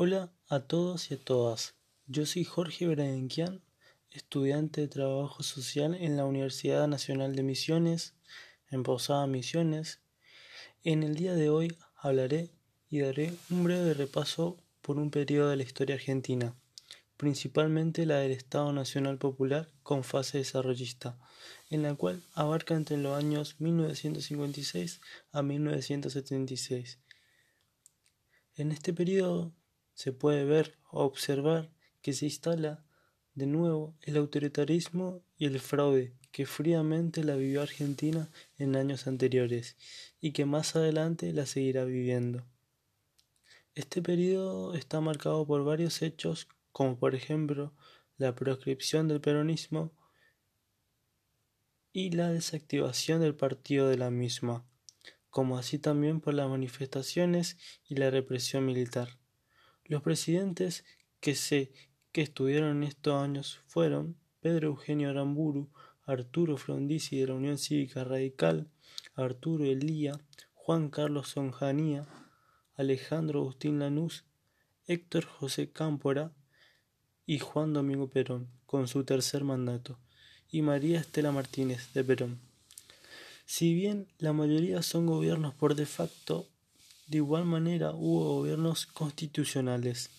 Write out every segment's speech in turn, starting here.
Hola a todos y a todas. Yo soy Jorge Bradenquian, estudiante de Trabajo Social en la Universidad Nacional de Misiones, en Posada Misiones. En el día de hoy hablaré y daré un breve repaso por un periodo de la historia argentina, principalmente la del Estado Nacional Popular con fase desarrollista, en la cual abarca entre los años 1956 a 1976. En este periodo se puede ver o observar que se instala de nuevo el autoritarismo y el fraude que fríamente la vivió Argentina en años anteriores y que más adelante la seguirá viviendo. Este periodo está marcado por varios hechos como por ejemplo la proscripción del peronismo y la desactivación del partido de la misma, como así también por las manifestaciones y la represión militar. Los presidentes que se que estuvieron en estos años fueron Pedro Eugenio Aramburu, Arturo Frondizi de la Unión Cívica Radical, Arturo Elía, Juan Carlos Sonjanía, Alejandro Agustín Lanús, Héctor José Cámpora y Juan Domingo Perón, con su tercer mandato, y María Estela Martínez de Perón. Si bien la mayoría son gobiernos por de facto, de igual manera hubo gobiernos constitucionales.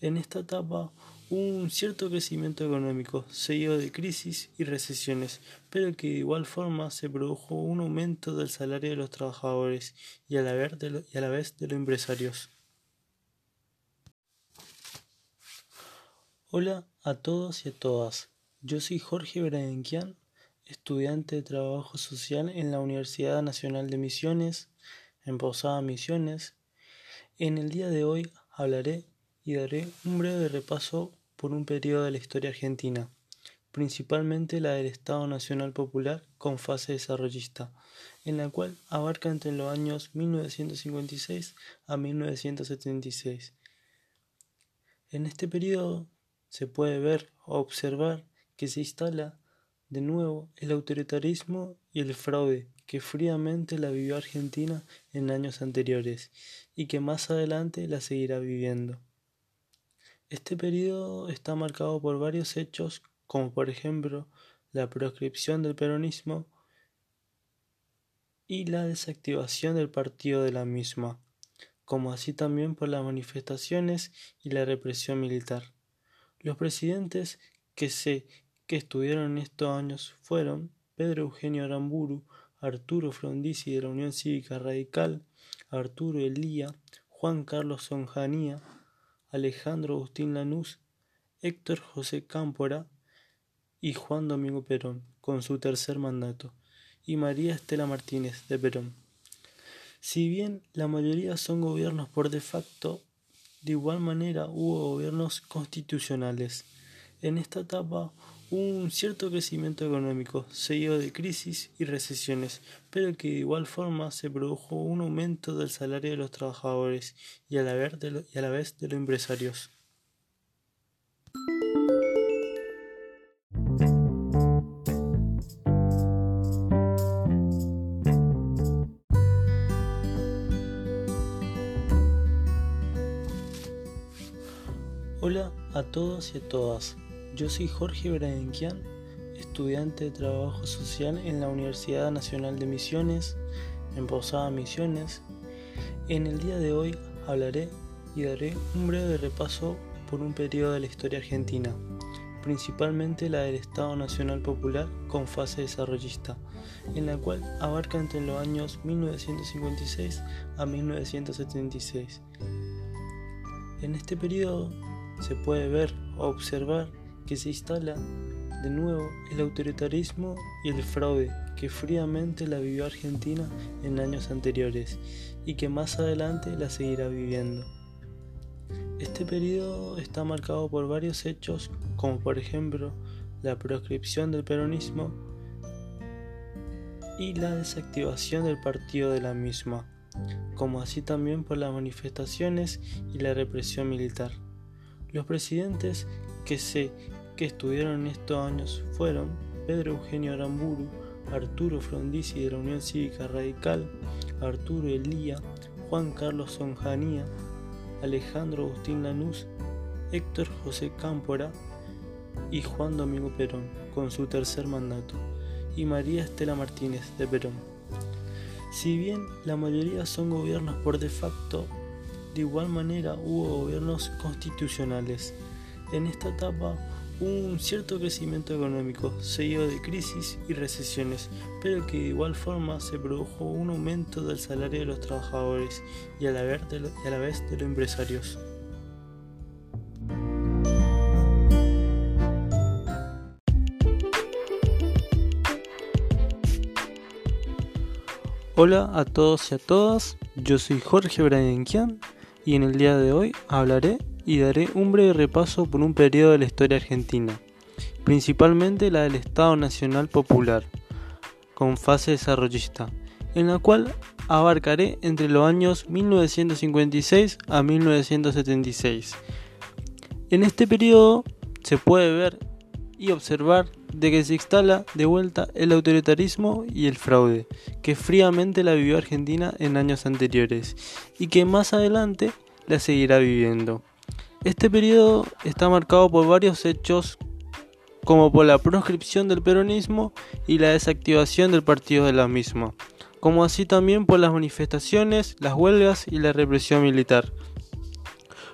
En esta etapa hubo un cierto crecimiento económico, seguido de crisis y recesiones, pero que de igual forma se produjo un aumento del salario de los trabajadores y a la vez de, y a la vez de los empresarios. Hola a todos y a todas. Yo soy Jorge Bradenquian, estudiante de Trabajo Social en la Universidad Nacional de Misiones, en Posada Misiones. En el día de hoy hablaré y daré un breve repaso por un periodo de la historia argentina, principalmente la del Estado Nacional Popular con fase desarrollista, en la cual abarca entre los años 1956 a 1976. En este periodo se puede ver o observar que se instala de nuevo el autoritarismo y el fraude que fríamente la vivió Argentina en años anteriores y que más adelante la seguirá viviendo. Este periodo está marcado por varios hechos como por ejemplo la proscripción del peronismo y la desactivación del partido de la misma, como así también por las manifestaciones y la represión militar. Los presidentes que se que estuvieron en estos años fueron Pedro Eugenio Aramburu, Arturo Frondizi de la Unión Cívica Radical, Arturo Elía, Juan Carlos Sonjanía, Alejandro Agustín Lanús, Héctor José Cámpora y Juan Domingo Perón, con su tercer mandato, y María Estela Martínez de Perón. Si bien la mayoría son gobiernos por de facto, de igual manera hubo gobiernos constitucionales. En esta etapa un cierto crecimiento económico, seguido de crisis y recesiones, pero que de igual forma se produjo un aumento del salario de los trabajadores y a la vez de, y a la vez de los empresarios. Hola a todos y a todas. Yo soy Jorge Bradenquian, estudiante de Trabajo Social en la Universidad Nacional de Misiones, en Posada Misiones. En el día de hoy hablaré y daré un breve repaso por un periodo de la historia argentina, principalmente la del Estado Nacional Popular con fase desarrollista, en la cual abarca entre los años 1956 a 1976. En este periodo se puede ver o observar que se instala de nuevo el autoritarismo y el fraude que fríamente la vivió Argentina en años anteriores y que más adelante la seguirá viviendo. Este periodo está marcado por varios hechos como por ejemplo la proscripción del peronismo y la desactivación del partido de la misma, como así también por las manifestaciones y la represión militar. Los presidentes que se que estuvieron en estos años fueron Pedro Eugenio Aramburu, Arturo Frondizi de la Unión Cívica Radical, Arturo Elía, Juan Carlos Sonjanía, Alejandro Agustín Lanús, Héctor José Cámpora y Juan Domingo Perón, con su tercer mandato, y María Estela Martínez de Perón. Si bien la mayoría son gobiernos por de facto, de igual manera hubo gobiernos constitucionales. En esta etapa un cierto crecimiento económico, seguido de crisis y recesiones, pero que de igual forma se produjo un aumento del salario de los trabajadores y a la vez de, los empresarios. Hola a todos y a todas, yo soy Jorge Bradenquian y en el día de hoy hablaré y daré un breve repaso por un periodo de la historia argentina, principalmente la del Estado Nacional Popular, con fase desarrollista, en la cual abarcaré entre los años 1956 a 1976. En este periodo se puede ver y observar de que se instala de vuelta el autoritarismo y el fraude, que fríamente la vivió Argentina en años anteriores y que más adelante la seguirá viviendo. Este periodo está marcado por varios hechos como por la proscripción del peronismo y la desactivación del partido de la misma, como así también por las manifestaciones, las huelgas y la represión militar.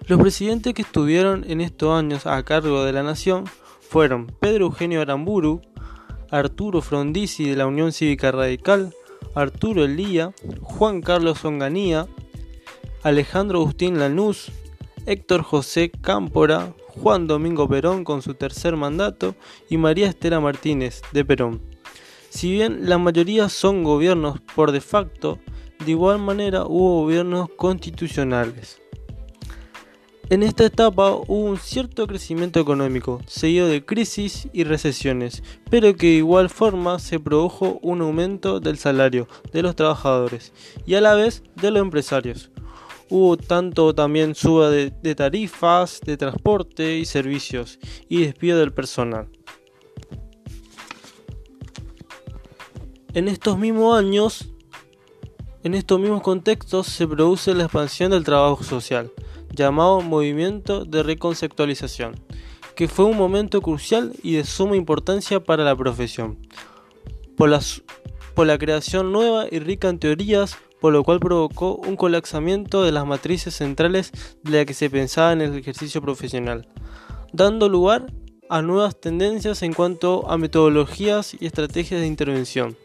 Los presidentes que estuvieron en estos años a cargo de la nación fueron Pedro Eugenio Aramburu, Arturo Frondizi de la Unión Cívica Radical, Arturo Elía, Juan Carlos Onganía, Alejandro Agustín Lanús, Héctor José Cámpora, Juan Domingo Perón con su tercer mandato y María Estela Martínez de Perón. Si bien la mayoría son gobiernos por de facto, de igual manera hubo gobiernos constitucionales. En esta etapa hubo un cierto crecimiento económico, seguido de crisis y recesiones, pero que de igual forma se produjo un aumento del salario de los trabajadores y a la vez de los empresarios. Hubo tanto también suba de, tarifas, de transporte y servicios y despido del personal. En estos mismos años, en estos mismos contextos se produce la expansión del trabajo social llamado Movimiento de Reconceptualización, que fue un momento crucial y de suma importancia para la profesión, por la, por la creación nueva y rica en teorías, por lo cual provocó un colapsamiento de las matrices centrales de la que se pensaba en el ejercicio profesional, dando lugar a nuevas tendencias en cuanto a metodologías y estrategias de intervención.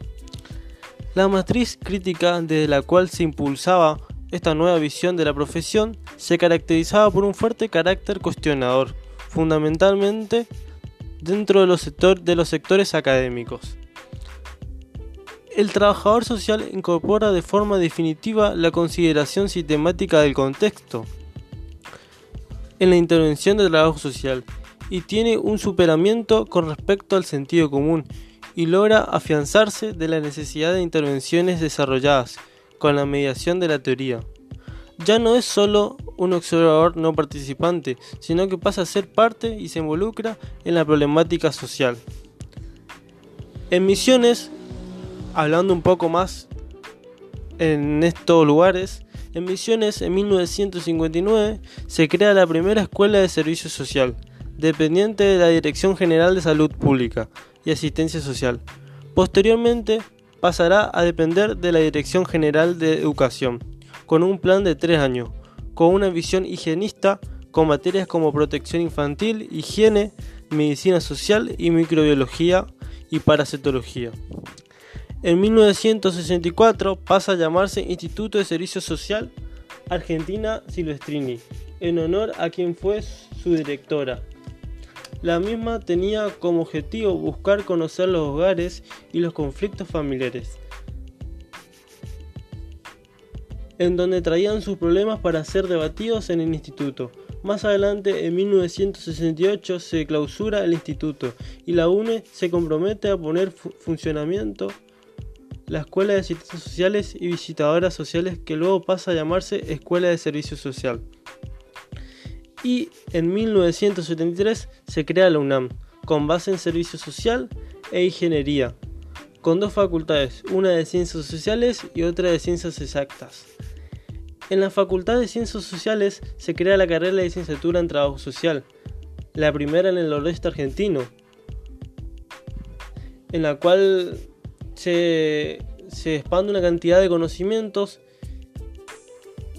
La matriz crítica desde la cual se impulsaba esta nueva visión de la profesión se caracterizaba por un fuerte carácter cuestionador, fundamentalmente dentro de los, de los sectores académicos. El trabajador social incorpora de forma definitiva la consideración sistemática del contexto en la intervención del trabajo social y tiene un superamiento con respecto al sentido común y logra afianzarse de la necesidad de intervenciones desarrolladas con la mediación de la teoría. Ya no es solo un observador no participante, sino que pasa a ser parte y se involucra en la problemática social. En Misiones, hablando un poco más en estos lugares, en Misiones en 1959 se crea la primera escuela de servicio social, dependiente de la Dirección General de Salud Pública y Asistencia Social. Posteriormente pasará a depender de la Dirección General de Educación, con un plan de tres años, con una visión higienista con materias como protección infantil, higiene, medicina social y microbiología y parasitología. En 1964 pasa a llamarse Instituto de Servicio Social Argentina Silvestrini, en honor a quien fue su directora. La misma tenía como objetivo buscar conocer los hogares y los conflictos familiares, en donde traían sus problemas para ser debatidos en el instituto. Más adelante, en 1968, se clausura el instituto y la UNE se compromete a poner funcionamiento la Escuela de Asistencias Sociales y Visitadoras Sociales que luego pasa a llamarse Escuela de Servicio Social y en 1973 se crea la UNAM, con base en Servicio Social e Ingeniería, con dos facultades, una de Ciencias Sociales y otra de Ciencias Exactas. En la Facultad de Ciencias Sociales se crea la carrera de licenciatura en Trabajo Social, la primera en el noroeste argentino, en la cual se, se expande una cantidad de conocimientos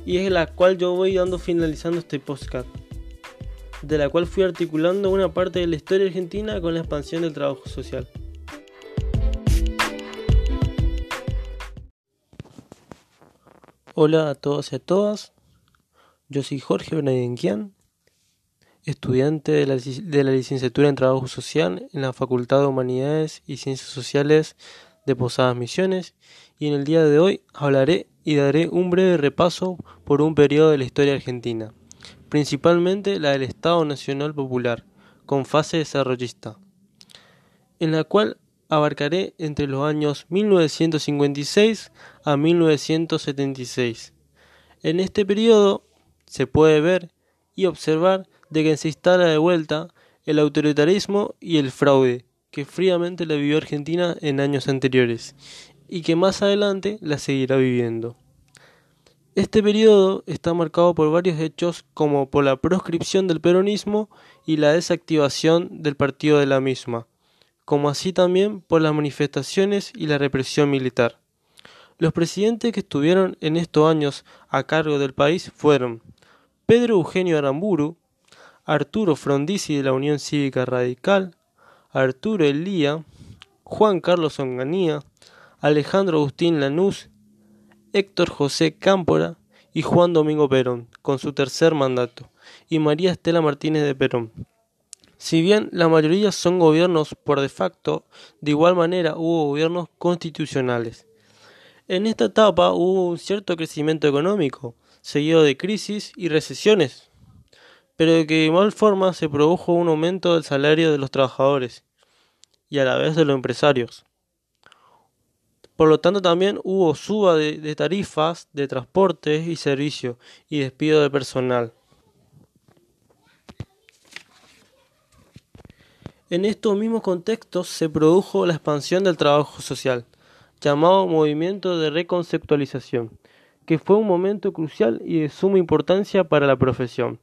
y es la cual yo voy dando finalizando este podcast, de la cual fui articulando una parte de la historia argentina con la expansión del trabajo social. Hola a todos y a todas, yo soy Jorge Benedenquian, estudiante de la, de la licenciatura en Trabajo Social en la Facultad de Humanidades y Ciencias Sociales de Posadas Misiones y en el día de hoy hablaré y daré un breve repaso por un periodo de la historia argentina, principalmente la del Estado Nacional Popular, con fase desarrollista, en la cual abarcaré entre los años 1956 a 1976. En este periodo se puede ver y observar de que se instala de vuelta el autoritarismo y el fraude que fríamente la vivió Argentina en años anteriores y que más adelante la seguirá viviendo. Este periodo está marcado por varios hechos como por la proscripción del peronismo y la desactivación del partido de la misma, como así también por las manifestaciones y la represión militar. Los presidentes que estuvieron en estos años a cargo del país fueron Pedro Eugenio Aramburu, Arturo Frondizi de la Unión Cívica Radical, Arturo Elía, Juan Carlos Onganía, Alejandro Agustín Lanús, Héctor José Cámpora y Juan Domingo Perón, con su tercer mandato, y María Estela Martínez de Perón. Si bien la mayoría son gobiernos por de facto, de igual manera hubo gobiernos constitucionales. En esta etapa hubo un cierto crecimiento económico, seguido de crisis y recesiones, pero de que de igual forma se produjo un aumento del salario de los trabajadores y a la vez de los empresarios. Por lo tanto, también hubo suba de, tarifas de transporte y servicios y despido de personal. En estos mismos contextos se produjo la expansión del trabajo social, llamado movimiento de reconceptualización, que fue un momento crucial y de suma importancia para la profesión,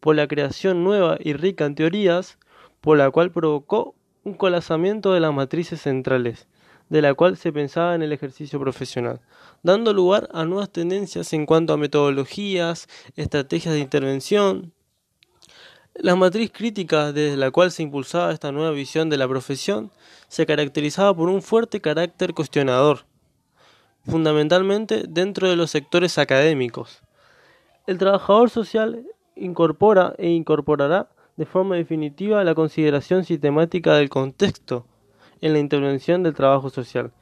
por la creación nueva y rica en teorías, por la cual provocó un colapsamiento de las matrices centrales, de la cual se pensaba en el ejercicio profesional, dando lugar a nuevas tendencias en cuanto a metodologías, estrategias de intervención. La matriz crítica desde la cual se impulsaba esta nueva visión de la profesión se caracterizaba por un fuerte carácter cuestionador, fundamentalmente dentro de los sectores académicos. El trabajador social incorpora e incorporará de forma definitiva la consideración sistemática del contexto en la intervención del trabajo social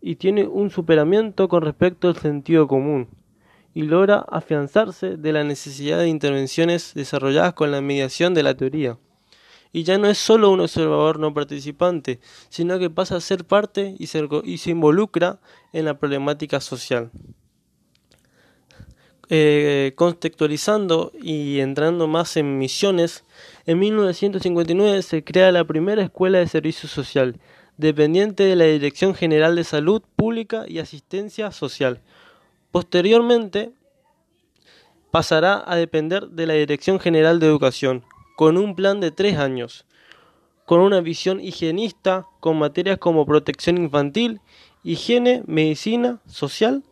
y tiene un superamiento con respecto al sentido común y logra afianzarse de la necesidad de intervenciones desarrolladas con la mediación de la teoría. Y ya no es solo un observador no participante, sino que pasa a ser parte y se, involucra en la problemática social. Eh, contextualizando y entrando más en misiones, en 1959 se crea la primera escuela de servicio social, dependiente de la Dirección General de Salud Pública y Asistencia Social. Posteriormente pasará a depender de la Dirección General de Educación, con un plan de tres años, con una visión higienista con materias como protección infantil, higiene, medicina, social,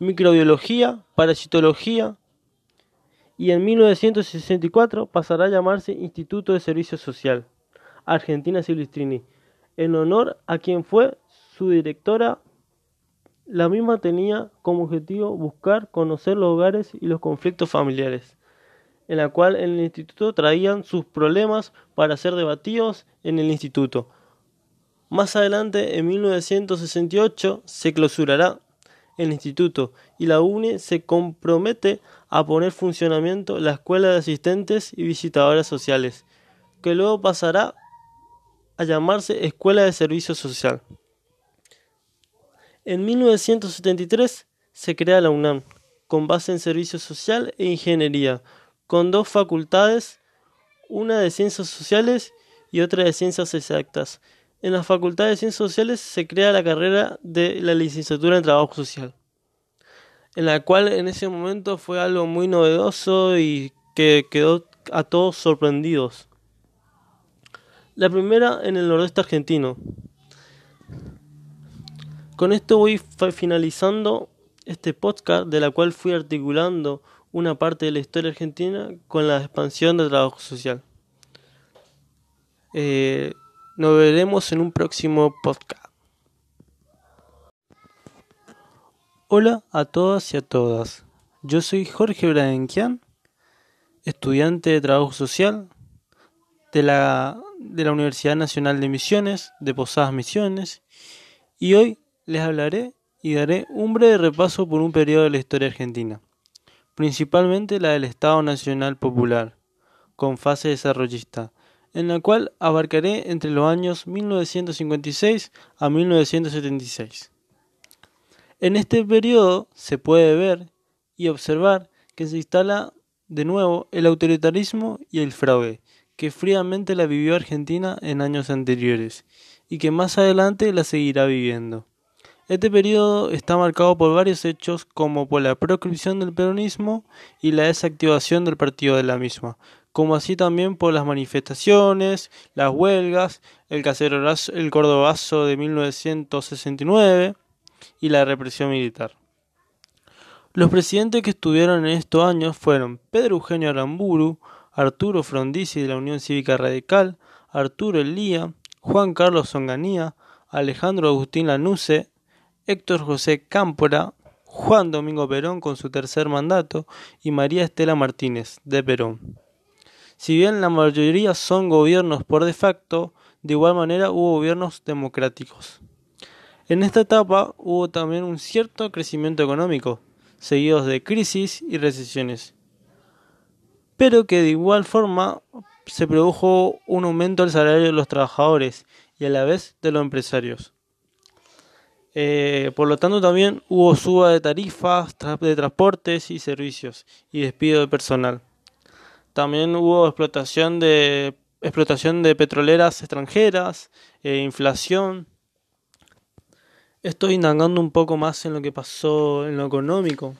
microbiología, parasitología y en 1964 pasará a llamarse Instituto de Servicio Social, Argentina Silvestrini, en honor a quien fue su directora. La misma tenía como objetivo buscar conocer los hogares y los conflictos familiares, en la cual en el instituto traían sus problemas para ser debatidos en el instituto. Más adelante, en 1968, se clausurará el instituto y la UNE se compromete a poner en funcionamiento la escuela de asistentes y visitadoras sociales, que luego pasará a llamarse Escuela de Servicio Social. En 1973 se crea la UNAM, con base en Servicio Social e Ingeniería, con dos facultades, una de Ciencias Sociales y otra de Ciencias Exactas, en la Facultad de Ciencias Sociales se crea la carrera de la licenciatura en Trabajo Social. en la cual en ese momento fue algo muy novedoso y que quedó a todos sorprendidos. La primera en el noroeste argentino. Con esto voy finalizando este podcast de la cual fui articulando una parte de la historia argentina con la expansión del trabajo social. Eh, nos veremos en un próximo podcast. Hola a todas y a todas. Yo soy Jorge Bradenquian, estudiante de trabajo social de la, de la Universidad Nacional de Misiones, de Posadas Misiones, y hoy les hablaré y daré un breve repaso por un periodo de la historia argentina, principalmente la del Estado Nacional Popular, con fase desarrollista, en la cual abarcaré entre los años 1956 a 1976. En este periodo se puede ver y observar que se instala de nuevo el autoritarismo y el fraude, que fríamente la vivió Argentina en años anteriores y que más adelante la seguirá viviendo. Este periodo está marcado por varios hechos como por la proscripción del peronismo y la desactivación del partido de la misma, como así también por las manifestaciones, las huelgas, el cacerolazo, el cordobazo de 1969 y la represión militar. Los presidentes que estuvieron en estos años fueron Pedro Eugenio Aramburu, Arturo Frondizi de la Unión Cívica Radical, Arturo Elía, Juan Carlos Zonganía, Alejandro Agustín Lanusse, Héctor José Cámpora, Juan Domingo Perón con su tercer mandato y María Estela Martínez de Perón. Si bien la mayoría son gobiernos por de facto, de igual manera hubo gobiernos democráticos. En esta etapa hubo también un cierto crecimiento económico, seguidos de crisis y recesiones, pero que de igual forma se produjo un aumento del salario de los trabajadores y a la vez de los empresarios. Eh, por lo tanto, también hubo suba de tarifas de transportes y servicios y despido de personal. También hubo explotación de explotación de petroleras extranjeras, e inflación. Estoy indagando un poco más en lo que pasó en lo económico.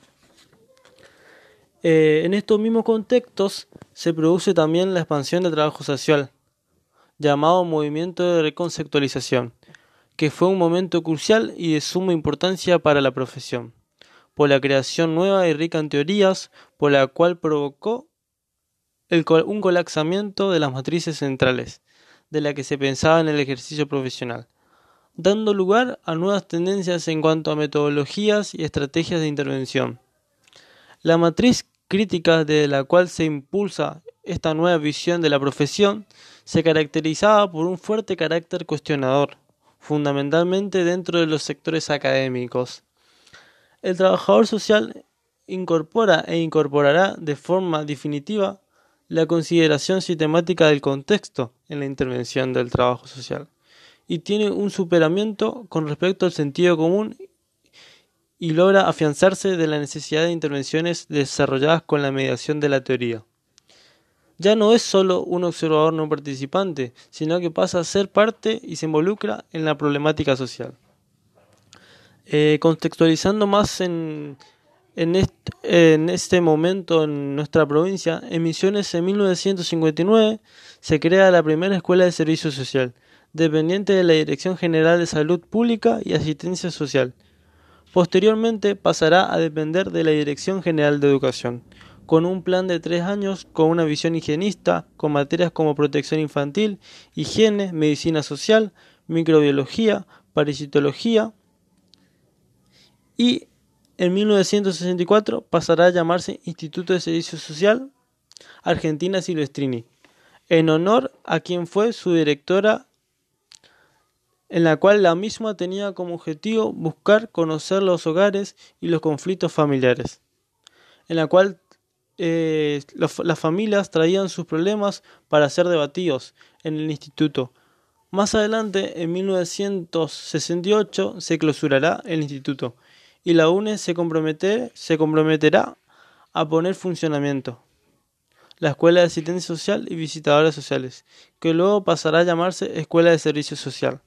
Eh, en estos mismos contextos se produce también la expansión del trabajo social, llamado movimiento de reconceptualización que fue un momento crucial y de suma importancia para la profesión, por la creación nueva y rica en teorías, por la cual provocó un colapsamiento de las matrices centrales, de la que se pensaba en el ejercicio profesional, dando lugar a nuevas tendencias en cuanto a metodologías y estrategias de intervención. La matriz crítica de la cual se impulsa esta nueva visión de la profesión se caracterizaba por un fuerte carácter cuestionador, fundamentalmente dentro de los sectores académicos. El trabajador social incorpora e incorporará de forma definitiva la consideración sistemática del contexto en la intervención del trabajo social y tiene un superamiento con respecto al sentido común y logra afianzarse de la necesidad de intervenciones desarrolladas con la mediación de la teoría ya no es solo un observador no participante, sino que pasa a ser parte y se involucra en la problemática social. Eh, contextualizando más en, en, este momento en nuestra provincia, en Misiones en 1959 se crea la primera escuela de servicio social, dependiente de la Dirección General de Salud Pública y Asistencia Social. Posteriormente pasará a depender de la Dirección General de Educación con un plan de tres años con una visión higienista, con materias como protección infantil, higiene, medicina social, microbiología, parasitología y en 1964 pasará a llamarse Instituto de Servicio Social Argentina Silvestrini, en honor a quien fue su directora en la cual la misma tenía como objetivo buscar conocer los hogares y los conflictos familiares, en la cual eh, las familias traían sus problemas para ser debatidos en el instituto. Más adelante, en 1968, se clausurará el instituto y la UNE se, comprometerá a poner funcionamiento la Escuela de Asistencia Social y Visitadoras Sociales, que luego pasará a llamarse Escuela de Servicio Social.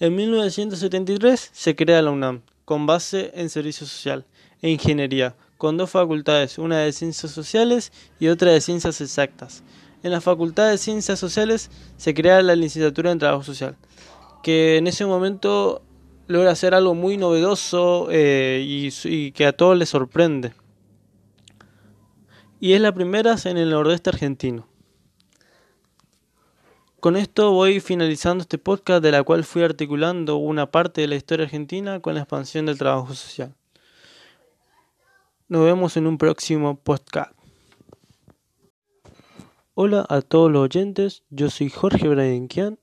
En 1973 se crea la UNAM, con base en servicio social, e ingeniería, con dos facultades, una de ciencias sociales y otra de ciencias exactas. En la Facultad de Ciencias Sociales se crea la licenciatura en Trabajo Social, que en ese momento logra hacer algo muy novedoso eh, y, que a todos les sorprende. Y es la primera en el nordeste argentino. Con esto voy finalizando este podcast de la cual fui articulando una parte de la historia argentina con la expansión del trabajo social. Nos vemos en un próximo podcast. Hola a todos los oyentes, yo soy Jorge Bradenquian,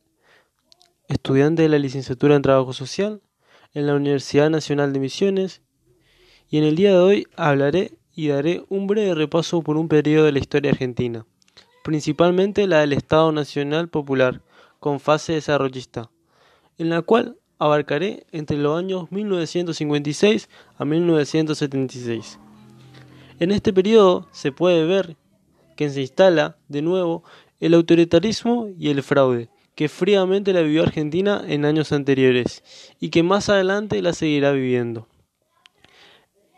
estudiante de la licenciatura en Trabajo Social en la Universidad Nacional de Misiones, y en el día de hoy hablaré y daré un breve repaso por un periodo de la historia argentina principalmente la del Estado Nacional Popular, con fase desarrollista, en la cual abarcaré entre los años 1956 a 1976. En este periodo se puede ver que se instala de nuevo el autoritarismo y el fraude, que fríamente la vivió Argentina en años anteriores y que más adelante la seguirá viviendo.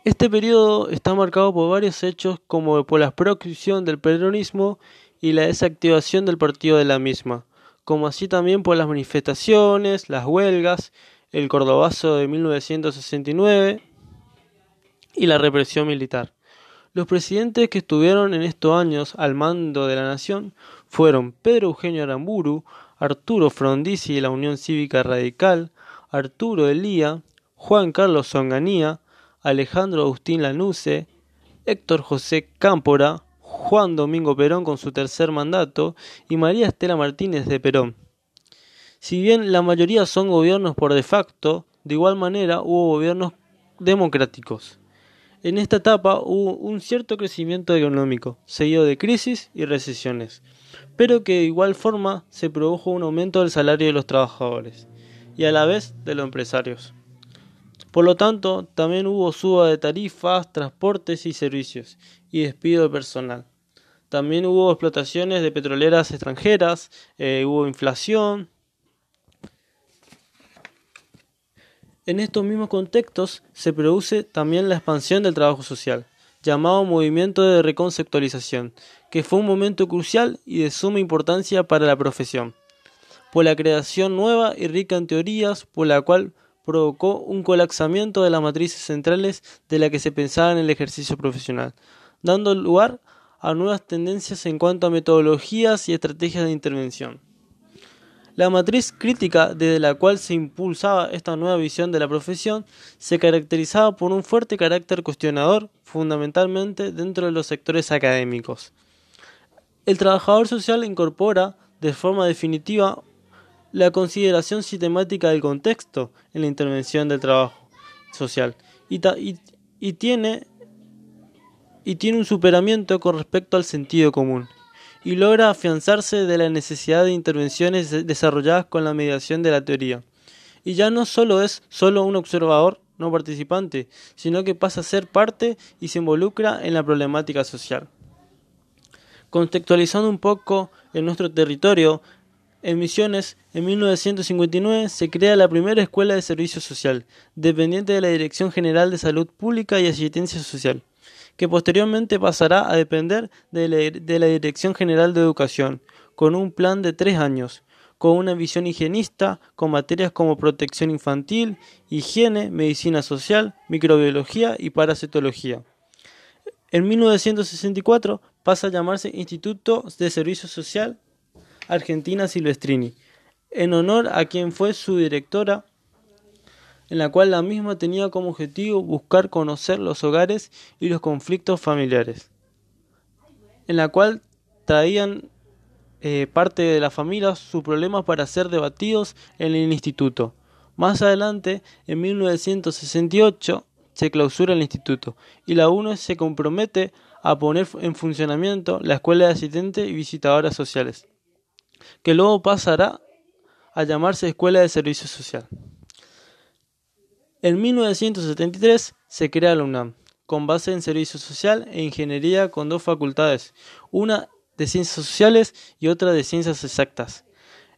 Este periodo está marcado por varios hechos como por la proscripción del peronismo y la desactivación del partido de la misma, como así también por las manifestaciones, las huelgas, el Cordobazo de 1969 y la represión militar. Los presidentes que estuvieron en estos años al mando de la nación fueron Pedro Eugenio Aramburu, Arturo Frondizi de la Unión Cívica Radical, Arturo Elía, Juan Carlos Zonganía, Alejandro Agustín Lanusse, Héctor José Cámpora, Juan Domingo Perón con su tercer mandato y María Estela Martínez de Perón. Si bien la mayoría son gobiernos por de facto, de igual manera hubo gobiernos democráticos. En esta etapa hubo un cierto crecimiento económico, seguido de crisis y recesiones, pero que de igual forma se produjo un aumento del salario de los trabajadores y a la vez de los empresarios. Por lo tanto, también hubo suba de tarifas, transportes y servicios, y despido de personal. También hubo explotaciones de petroleras extranjeras, eh, hubo inflación. En estos mismos contextos se produce también la expansión del trabajo social, llamado movimiento de reconceptualización, que fue un momento crucial y de suma importancia para la profesión, por la creación nueva y rica en teorías, por la cual provocó un colapsamiento de las matrices centrales de la que se pensaba en el ejercicio profesional, dando lugar a nuevas tendencias en cuanto a metodologías y estrategias de intervención. La matriz crítica desde la cual se impulsaba esta nueva visión de la profesión se caracterizaba por un fuerte carácter cuestionador, fundamentalmente dentro de los sectores académicos. El trabajador social incorpora, de forma definitiva, la consideración sistemática del contexto en la intervención del trabajo social y, tiene, y tiene un superamiento con respecto al sentido común y logra afianzarse de la necesidad de intervenciones desarrolladas con la mediación de la teoría. Y ya no solo es solo un observador no participante, sino que pasa a ser parte y se involucra en la problemática social. Contextualizando un poco en nuestro territorio, en Misiones, en 1959 se crea la primera escuela de servicio social, dependiente de la Dirección General de Salud Pública y Asistencia Social, que posteriormente pasará a depender de la, Dirección General de Educación, con un plan de tres años, con una visión higienista, con materias como protección infantil, higiene, medicina social, microbiología y parasitología. En 1964 pasa a llamarse Instituto de Servicio Social Argentina Silvestrini, en honor a quien fue su directora, en la cual la misma tenía como objetivo buscar conocer los hogares y los conflictos familiares, en la cual traían eh, parte de la familia sus problemas para ser debatidos en el instituto. Más adelante, en 1968, se clausura el instituto y la UNE se compromete a poner en funcionamiento la escuela de asistentes y visitadoras sociales que luego pasará a llamarse Escuela de Servicio Social. En 1973 se crea la UNAM, con base en Servicio Social e Ingeniería con dos facultades, una de Ciencias Sociales y otra de Ciencias Exactas.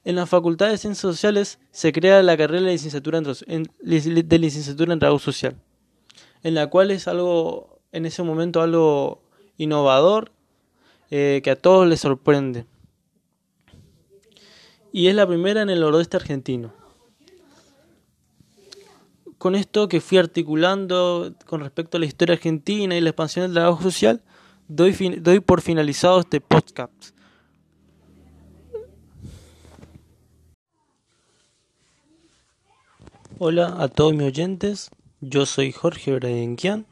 En la Facultad de Ciencias Sociales se crea la carrera de licenciatura en, de licenciatura en trabajo social, en la cual es algo, en ese momento, algo innovador eh, que a todos les sorprende. Y es la primera en el noroeste argentino. Con esto que fui articulando con respecto a la historia argentina y la expansión del trabajo social, doy, doy por finalizado este podcast. Hola a todos mis oyentes, yo soy Jorge Bradenquian,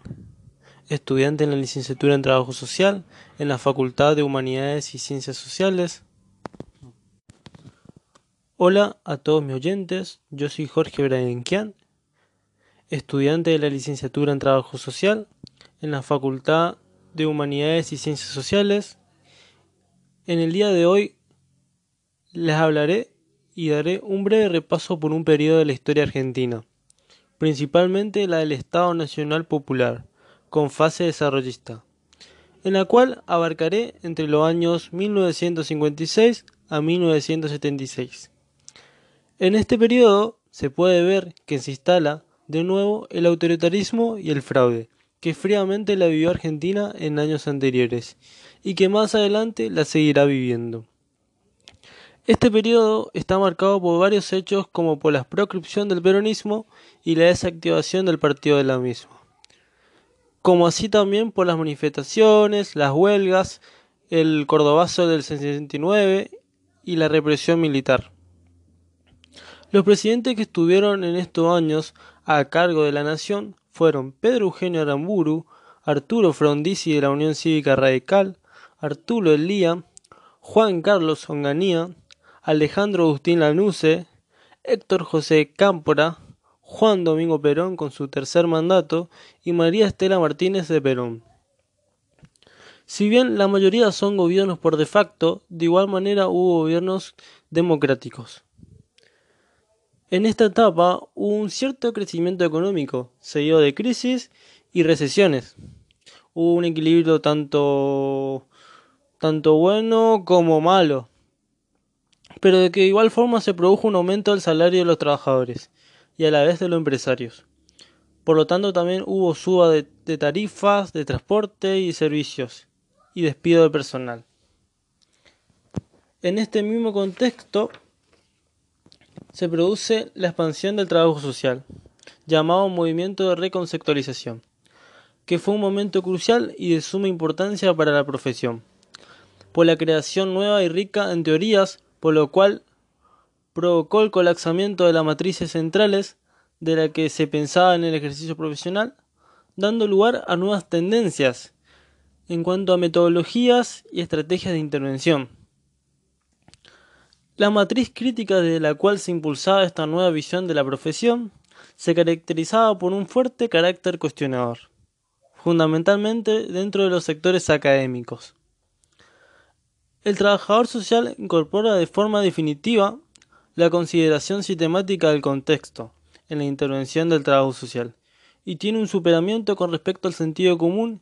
estudiante en la licenciatura en Trabajo Social en la Facultad de Humanidades y Ciencias Sociales. Hola a todos mis oyentes, yo soy Jorge Bradenquian, estudiante de la licenciatura en Trabajo Social en la Facultad de Humanidades y Ciencias Sociales. En el día de hoy les hablaré y daré un breve repaso por un periodo de la historia argentina, principalmente la del Estado Nacional Popular, con fase desarrollista, en la cual abarcaré entre los años 1956 a 1976. En este periodo se puede ver que se instala de nuevo el autoritarismo y el fraude, que fríamente la vivió Argentina en años anteriores y que más adelante la seguirá viviendo. Este periodo está marcado por varios hechos como por la proscripción del peronismo y la desactivación del partido de la misma, como así también por las manifestaciones, las huelgas, el cordobazo del 69 y la represión militar. Los presidentes que estuvieron en estos años a cargo de la nación fueron Pedro Eugenio Aramburu, Arturo Frondizi de la Unión Cívica Radical, Arturo Elía, Juan Carlos Onganía, Alejandro Agustín Lanusse, Héctor José Cámpora, Juan Domingo Perón con su tercer mandato y María Estela Martínez de Perón. Si bien la mayoría son gobiernos por de facto, de igual manera hubo gobiernos democráticos. En esta etapa hubo un cierto crecimiento económico, seguido de crisis y recesiones. Hubo un equilibrio tanto, tanto bueno como malo pero de que igual forma se produjo un aumento del salario de los trabajadores y a la vez de los empresarios. Por lo tanto, también hubo suba de, tarifas, de transporte y servicios, y despido de personal. En este mismo contexto se produce la expansión del trabajo social, llamado movimiento de reconceptualización, que fue un momento crucial y de suma importancia para la profesión, por la creación nueva y rica en teorías, por lo cual provocó el colapsamiento de las matrices centrales de la que se pensaba en el ejercicio profesional, dando lugar a nuevas tendencias en cuanto a metodologías y estrategias de intervención. La matriz crítica de la cual se impulsaba esta nueva visión de la profesión se caracterizaba por un fuerte carácter cuestionador, fundamentalmente dentro de los sectores académicos. El trabajador social incorpora de forma definitiva la consideración sistemática del contexto en la intervención del trabajo social y tiene un superamiento con respecto al sentido común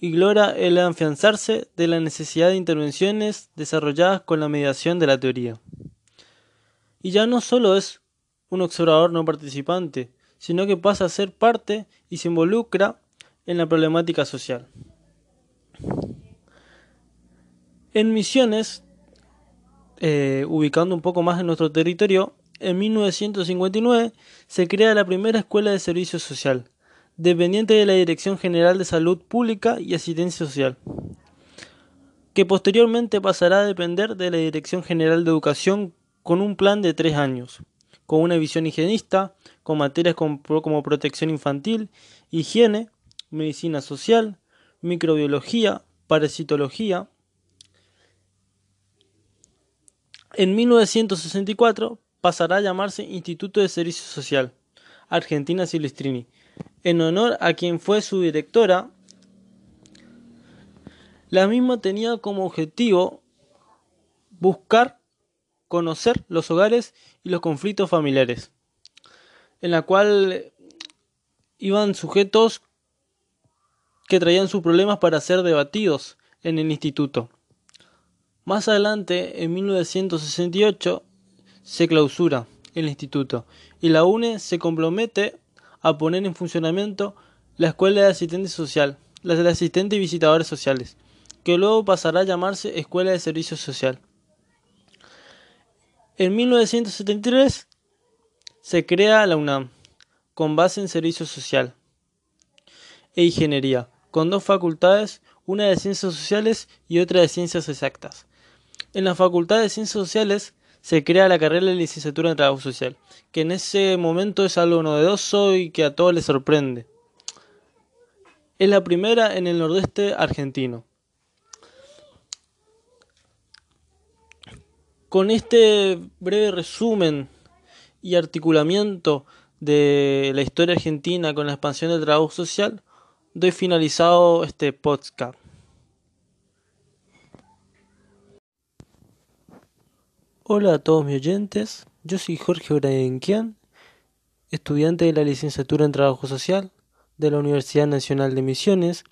y logra el afianzarse de la necesidad de intervenciones desarrolladas con la mediación de la teoría. Y ya no solo es un observador no participante, sino que pasa a ser parte y se involucra en la problemática social. En Misiones, eh, ubicando un poco más en nuestro territorio, en 1959 se crea la primera escuela de servicio social, dependiente de la Dirección General de Salud Pública y Asistencia Social, que posteriormente pasará a depender de la Dirección General de Educación con un plan de tres años, con una visión higienista, con materias como protección infantil, higiene, medicina social, microbiología, parasitología, En 1964 pasará a llamarse Instituto de Servicio Social, Argentina Silvestrini, en honor a quien fue su directora. La misma tenía como objetivo buscar conocer los hogares y los conflictos familiares, en la cual iban sujetos que traían sus problemas para ser debatidos en el instituto. Más adelante, en 1968, se clausura el instituto y la UNE se compromete a poner en funcionamiento la Escuela de Asistente Social, la de Asistente y Visitadores Sociales, que luego pasará a llamarse Escuela de Servicio Social. En 1973 se crea la UNAM, con base en Servicio Social e Ingeniería, con dos facultades, una de Ciencias Sociales y otra de Ciencias Exactas. En la Facultad de Ciencias Sociales se crea la carrera de licenciatura en Trabajo Social, que en ese momento es algo novedoso y que a todos les sorprende. Es la primera en el nordeste argentino. Con este breve resumen y articulamiento de la historia argentina con la expansión del trabajo social, doy finalizado este podcast. Hola a todos mis oyentes, yo soy Jorge Bradenquian, estudiante de la licenciatura en Trabajo Social de la Universidad Nacional de Misiones,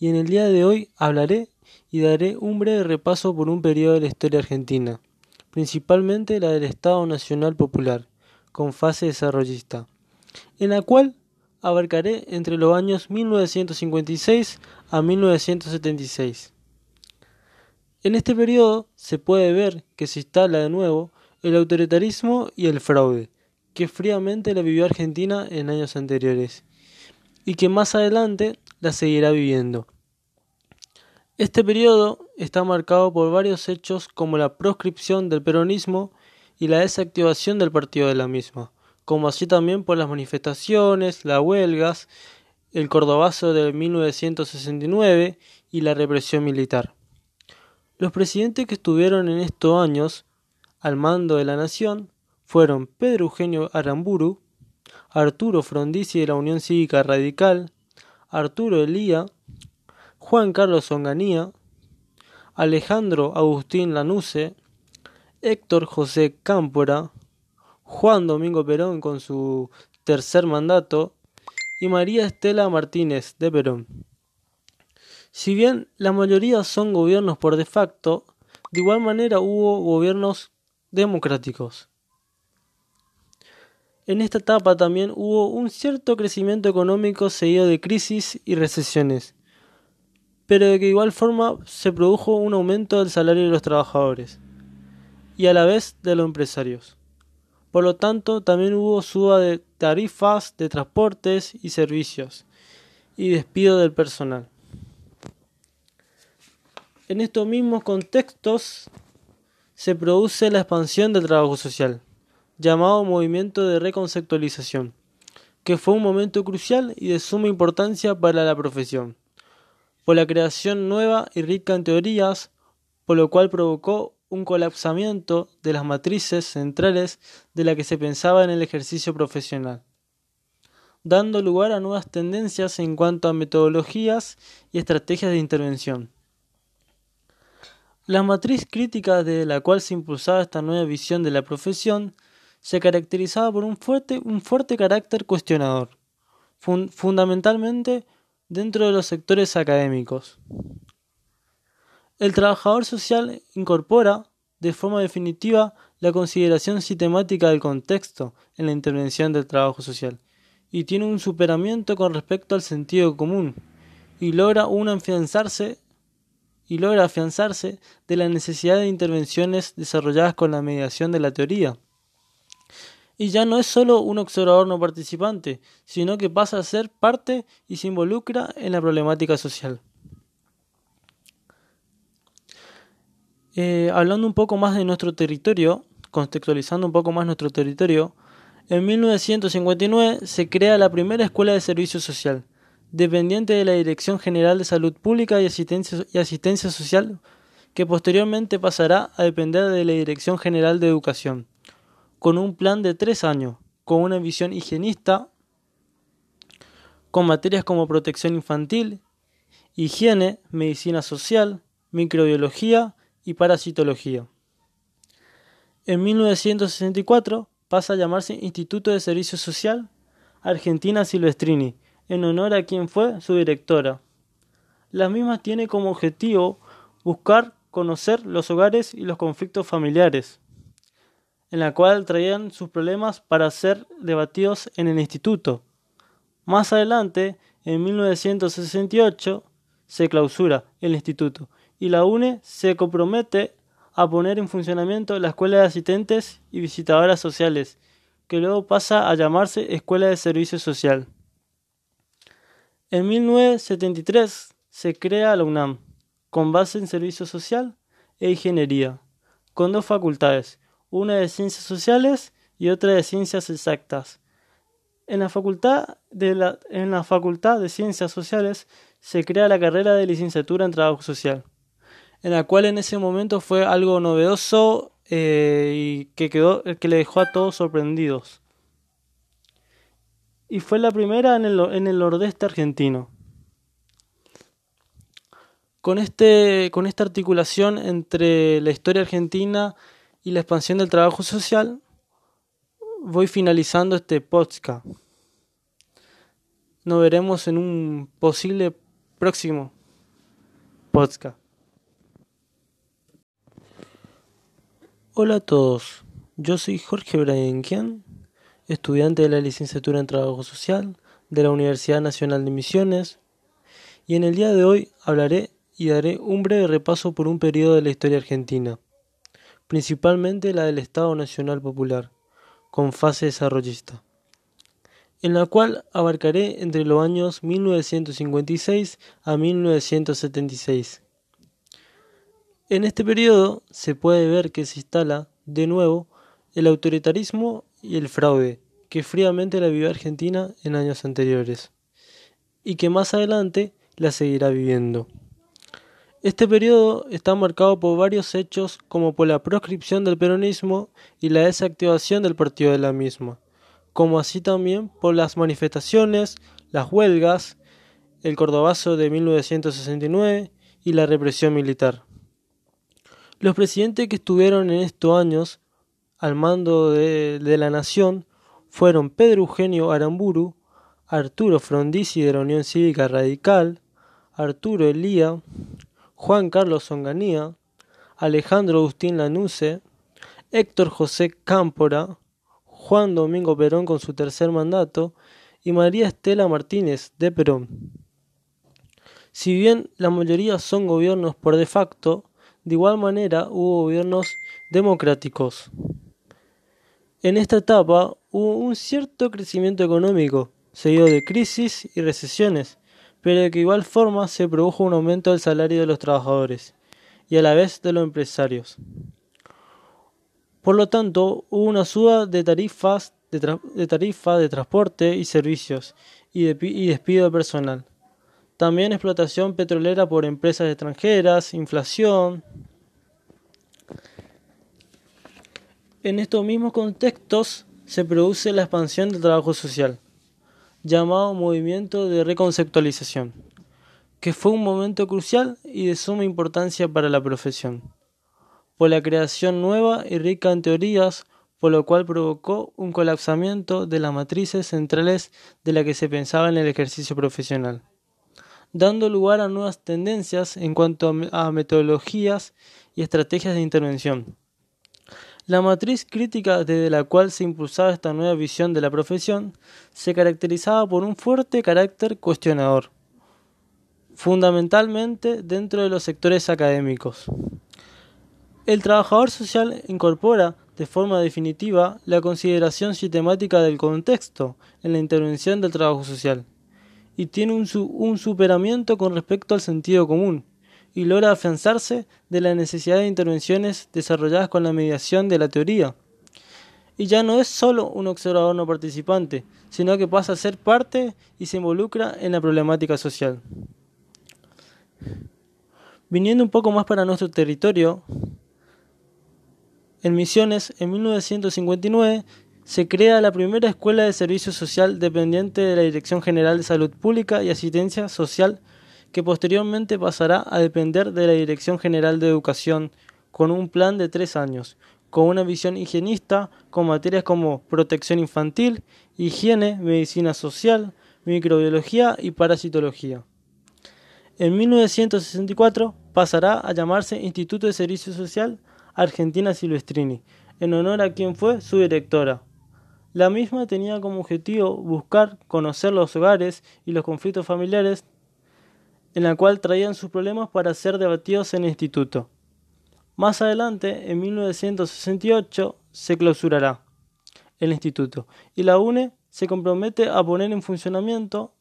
y en el día de hoy hablaré y daré un breve repaso por un periodo de la historia argentina, principalmente la del Estado Nacional Popular, con fase desarrollista, en la cual abarcaré entre los años 1956 a 1976. En este periodo se puede ver que se instala de nuevo el autoritarismo y el fraude, que fríamente la vivió Argentina en años anteriores, y que más adelante la seguirá viviendo. Este periodo está marcado por varios hechos como la proscripción del peronismo y la desactivación del partido de la misma, como así también por las manifestaciones, las huelgas, el Cordobazo de 1969 y la represión militar. Los presidentes que estuvieron en estos años al mando de la nación fueron Pedro Eugenio Aramburu, Arturo Frondizi de la Unión Cívica Radical, Arturo Elía, Juan Carlos Onganía, Alejandro Agustín Lanusse, Héctor José Cámpora, Juan Domingo Perón con su tercer mandato y María Estela Martínez de Perón. Si bien la mayoría son gobiernos por de facto, de igual manera hubo gobiernos democráticos. En esta etapa también hubo un cierto crecimiento económico seguido de crisis y recesiones, pero de que igual forma se produjo un aumento del salario de los trabajadores y a la vez de los empresarios. Por lo tanto, también hubo suba de tarifas de transportes y servicios y despido del personal. En estos mismos contextos se produce la expansión del trabajo social, llamado movimiento de reconceptualización, que fue un momento crucial y de suma importancia para la profesión, por la creación nueva y rica en teorías, por lo cual provocó un colapsamiento de las matrices centrales de la que se pensaba en el ejercicio profesional, dando lugar a nuevas tendencias en cuanto a metodologías y estrategias de intervención. La matriz crítica de la cual se impulsaba esta nueva visión de la profesión se caracterizaba por un fuerte, un fuerte carácter cuestionador, fundamentalmente dentro de los sectores académicos. El trabajador social incorpora, de forma definitiva, la consideración sistemática del contexto en la intervención del trabajo social, y tiene un superamiento con respecto al sentido común, y logra un afianzarse y logra afianzarse de la necesidad de intervenciones desarrolladas con la mediación de la teoría. Y ya no es solo un observador no participante, sino que pasa a ser parte y se involucra en la problemática social. Eh, hablando un poco más de nuestro territorio, contextualizando un poco más nuestro territorio, en 1959 se crea la primera escuela de servicio social, dependiente de la Dirección General de Salud Pública y Asistencia, Social, que posteriormente pasará a depender de la Dirección General de Educación, con un plan de tres años, con una visión higienista, con materias como protección infantil, higiene, medicina social, microbiología y parasitología. En 1964 pasa a llamarse Instituto de Servicio Social Argentina Silvestrini, en honor a quien fue su directora. Las mismas tiene como objetivo buscar conocer los hogares y los conflictos familiares. en la cual traían sus problemas para ser debatidos en el instituto. Más adelante, en 1968, se clausura el instituto y la UNE se compromete a poner en funcionamiento la Escuela de Asistentes y Visitadoras Sociales, que luego pasa a llamarse Escuela de Servicio Social. En 1973 se crea la UNAM, con base en Servicio Social e Ingeniería, con dos facultades, una de Ciencias Sociales y otra de Ciencias Exactas. En la Facultad de, en la facultad de Ciencias Sociales se crea la carrera de licenciatura en Trabajo Social, en la cual en ese momento fue algo novedoso eh, y que, quedó, que le dejó a todos sorprendidos. Y fue la primera en el, en el nordeste argentino. Con, este, con esta articulación entre la historia argentina y la expansión del trabajo social, voy finalizando este podcast. Nos veremos en un posible próximo podcast. Hola a todos, yo soy Jorge Bradenquian, estudiante de la licenciatura en Trabajo Social de la Universidad Nacional de Misiones, y en el día de hoy hablaré y daré un breve repaso por un periodo de la historia argentina, principalmente la del Estado Nacional Popular, con fase desarrollista, en la cual abarcaré entre los años 1956 a 1976 en este periodo se puede ver que se instala, de nuevo, el autoritarismo y el fraude, que fríamente la vivió Argentina en años anteriores, y que más adelante la seguirá viviendo. Este periodo está marcado por varios hechos como por la proscripción del peronismo y la desactivación del partido de la misma, como así también por las manifestaciones, las huelgas, el Cordobazo de 1969 y la represión militar. Los presidentes que estuvieron en estos años al mando de, la nación fueron Pedro Eugenio Aramburu, Arturo Frondizi de la Unión Cívica Radical, Arturo Elía, Juan Carlos Onganía, Alejandro Agustín Lanusse, Héctor José Cámpora, Juan Domingo Perón con su tercer mandato y María Estela Martínez de Perón. Si bien la mayoría son gobiernos por de facto, de igual manera hubo gobiernos democráticos. En esta etapa hubo un cierto crecimiento económico, seguido de crisis y recesiones, pero de que igual forma se produjo un aumento del salario de los trabajadores y a la vez de los empresarios. Por lo tanto, hubo una suba de tarifas de, tarifa de transporte y servicios y, y despido de personal. También explotación petrolera por empresas extranjeras, inflación. En estos mismos contextos se produce la expansión del trabajo social, llamado movimiento de reconceptualización, que fue un momento crucial y de suma importancia para la profesión, por la creación nueva y rica en teorías, por lo cual provocó un colapsamiento de las matrices centrales de la que se pensaba en el ejercicio profesional dando lugar a nuevas tendencias en cuanto a metodologías y estrategias de intervención. La matriz crítica desde la cual se impulsaba esta nueva visión de la profesión se caracterizaba por un fuerte carácter cuestionador, fundamentalmente dentro de los sectores académicos. El trabajador social incorpora de forma definitiva la consideración sistemática del contexto en la intervención del trabajo social y tiene un, un superamiento con respecto al sentido común, y logra afianzarse de la necesidad de intervenciones desarrolladas con la mediación de la teoría. Y ya no es solo un observador no participante, sino que pasa a ser parte y se involucra en la problemática social. Viniendo un poco más para nuestro territorio, en Misiones, en 1959, se crea la primera escuela de servicio social dependiente de la Dirección General de Salud Pública y Asistencia Social, que posteriormente pasará a depender de la Dirección General de Educación, con un plan de tres años, con una visión higienista, con materias como protección infantil, higiene, medicina social, microbiología y parasitología. En 1964 pasará a llamarse Instituto de Servicio Social Argentina Silvestrini, en honor a quien fue su directora. La misma tenía como objetivo buscar conocer los hogares y los conflictos familiares en la cual traían sus problemas para ser debatidos en el instituto. Más adelante, en 1968, se clausurará el instituto y la UNE se compromete a poner en funcionamiento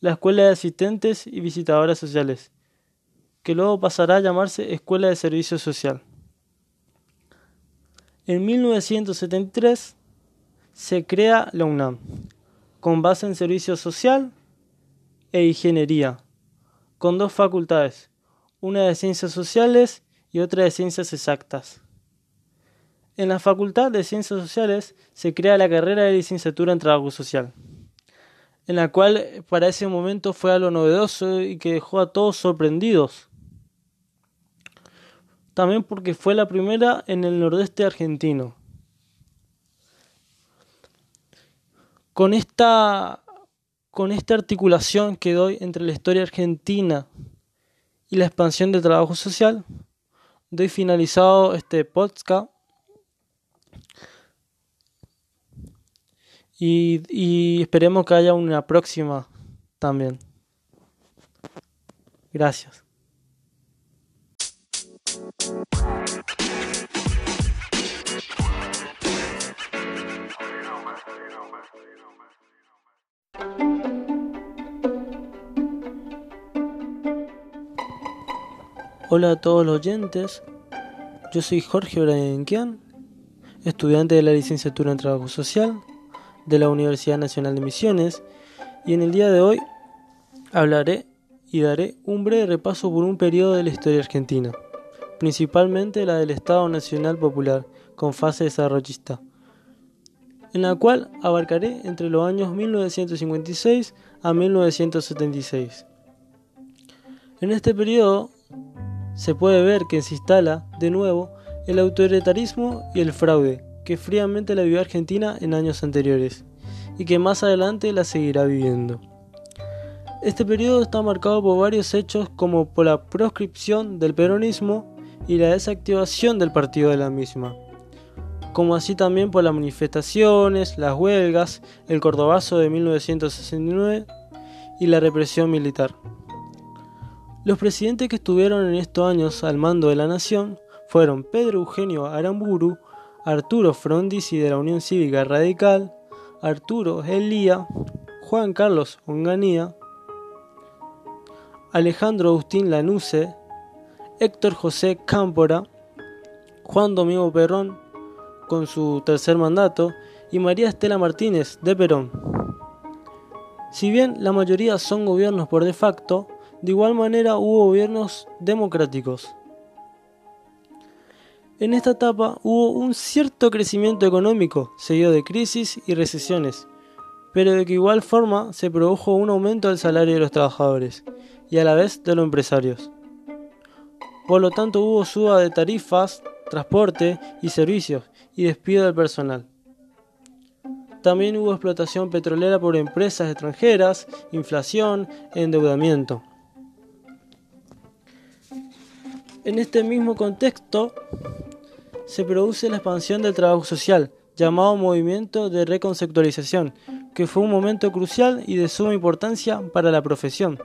la Escuela de Asistentes y Visitadoras Sociales, que luego pasará a llamarse Escuela de Servicio Social. En 1973 se crea la UNAM, con base en Servicio Social e Ingeniería, con dos facultades, una de Ciencias Sociales y otra de Ciencias Exactas. En la Facultad de Ciencias Sociales se crea la carrera de licenciatura en Trabajo Social, en la cual para ese momento fue algo novedoso y que dejó a todos sorprendidos. También porque fue la primera en el nordeste argentino. Con esta, con esta articulación que doy entre la historia argentina y la expansión del trabajo social, doy finalizado este podcast y, y esperemos que haya una próxima también. Gracias. Hola a todos los oyentes, yo soy Jorge Bradenquian, estudiante de la licenciatura en Trabajo Social de la Universidad Nacional de Misiones y en el día de hoy hablaré y daré un breve repaso por un periodo de la historia argentina, principalmente la del Estado Nacional Popular, con fase desarrollista, en la cual abarcaré entre los años 1956 a 1976. En este periodo se puede ver que se instala de nuevo el autoritarismo y el fraude, que fríamente la vivió Argentina en años anteriores y que más adelante la seguirá viviendo. Este periodo está marcado por varios hechos como por la proscripción del peronismo y la desactivación del partido de la misma, como así también por las manifestaciones, las huelgas, el cordobazo de 1969 y la represión militar. Los presidentes que estuvieron en estos años al mando de la nación fueron Pedro Eugenio Aramburu, Arturo Frondizi de la Unión Cívica Radical, Arturo Elía, Juan Carlos Onganía, Alejandro Agustín Lanusse, Héctor José Cámpora, Juan Domingo Perón con su tercer mandato y María Estela Martínez de Perón. Si bien la mayoría son gobiernos por de facto, de igual manera hubo gobiernos democráticos. En esta etapa hubo un cierto crecimiento económico, seguido de crisis y recesiones, pero de que igual forma se produjo un aumento del salario de los trabajadores y a la vez de los empresarios. Por lo tanto hubo suba de tarifas, transporte y servicios y despido del personal. También hubo explotación petrolera por empresas extranjeras, inflación, endeudamiento. En este mismo contexto, se produce la expansión del trabajo social, llamado movimiento de reconceptualización, que fue un momento crucial y de suma importancia para la profesión,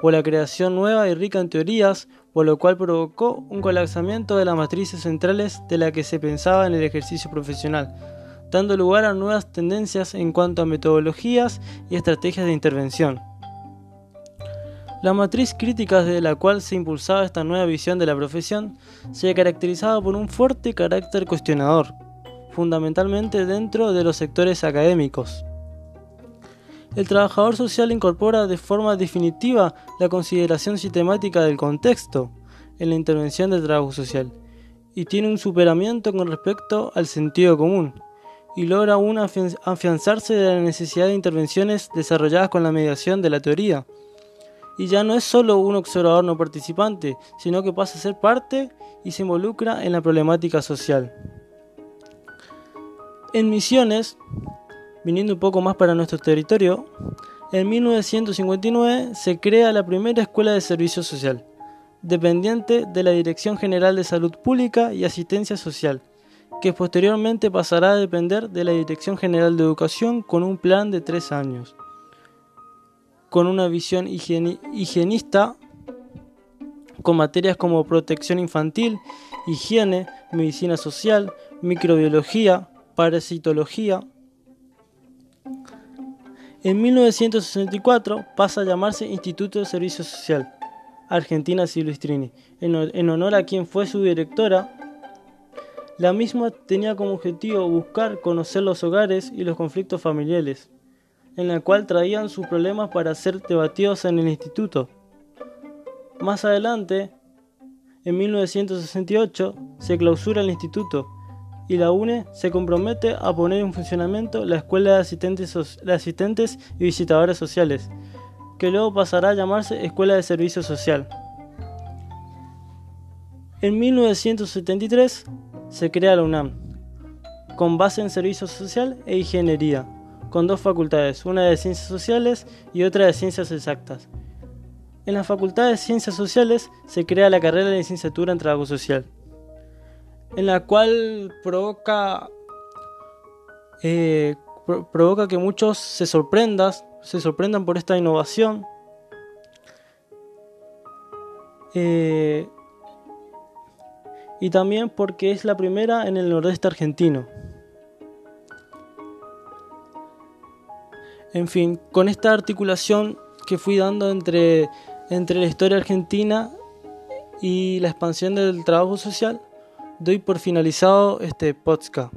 por la creación nueva y rica en teorías, por lo cual provocó un colapsamiento de las matrices centrales de la que se pensaba en el ejercicio profesional, dando lugar a nuevas tendencias en cuanto a metodologías y estrategias de intervención. La matriz crítica desde la cual se impulsaba esta nueva visión de la profesión se caracterizaba por un fuerte carácter cuestionador, fundamentalmente dentro de los sectores académicos. El trabajador social incorpora de forma definitiva la consideración sistemática del contexto en la intervención del trabajo social y tiene un superamiento con respecto al sentido común y logra aún afianzarse de la necesidad de intervenciones desarrolladas con la mediación de la teoría y ya no es solo un observador no participante, sino que pasa a ser parte y se involucra en la problemática social. En Misiones, viniendo un poco más para nuestro territorio, en 1959 se crea la primera escuela de servicio social, dependiente de la Dirección General de Salud Pública y Asistencia Social, que posteriormente pasará a depender de la Dirección General de Educación con un plan de tres años, con una visión higienista con materias como protección infantil, higiene, medicina social, microbiología, parasitología. En 1964 pasa a llamarse Instituto de Servicio Social, Argentina Silvestrini, en honor a quien fue su directora, la misma tenía como objetivo buscar conocer los hogares y los conflictos familiares, en la cual traían sus problemas para ser debatidos en el instituto. Más adelante, en 1968, se clausura el instituto y la UNE se compromete a poner en funcionamiento la Escuela de Asistentes, y Visitadores Sociales, que luego pasará a llamarse Escuela de Servicio Social. En 1973 se crea la UNAM, con base en Servicio Social e Ingeniería, con dos facultades, una de Ciencias Sociales y otra de Ciencias Exactas. En la Facultad de Ciencias Sociales se crea la carrera de licenciatura en Trabajo Social, en la cual provoca, eh, que muchos se sorprendan, se sorprendan por esta innovación. Eh, y también porque es la primera en el nordeste argentino. En fin, con esta articulación que fui dando entre, entre la historia argentina y la expansión del trabajo social, doy por finalizado este podcast.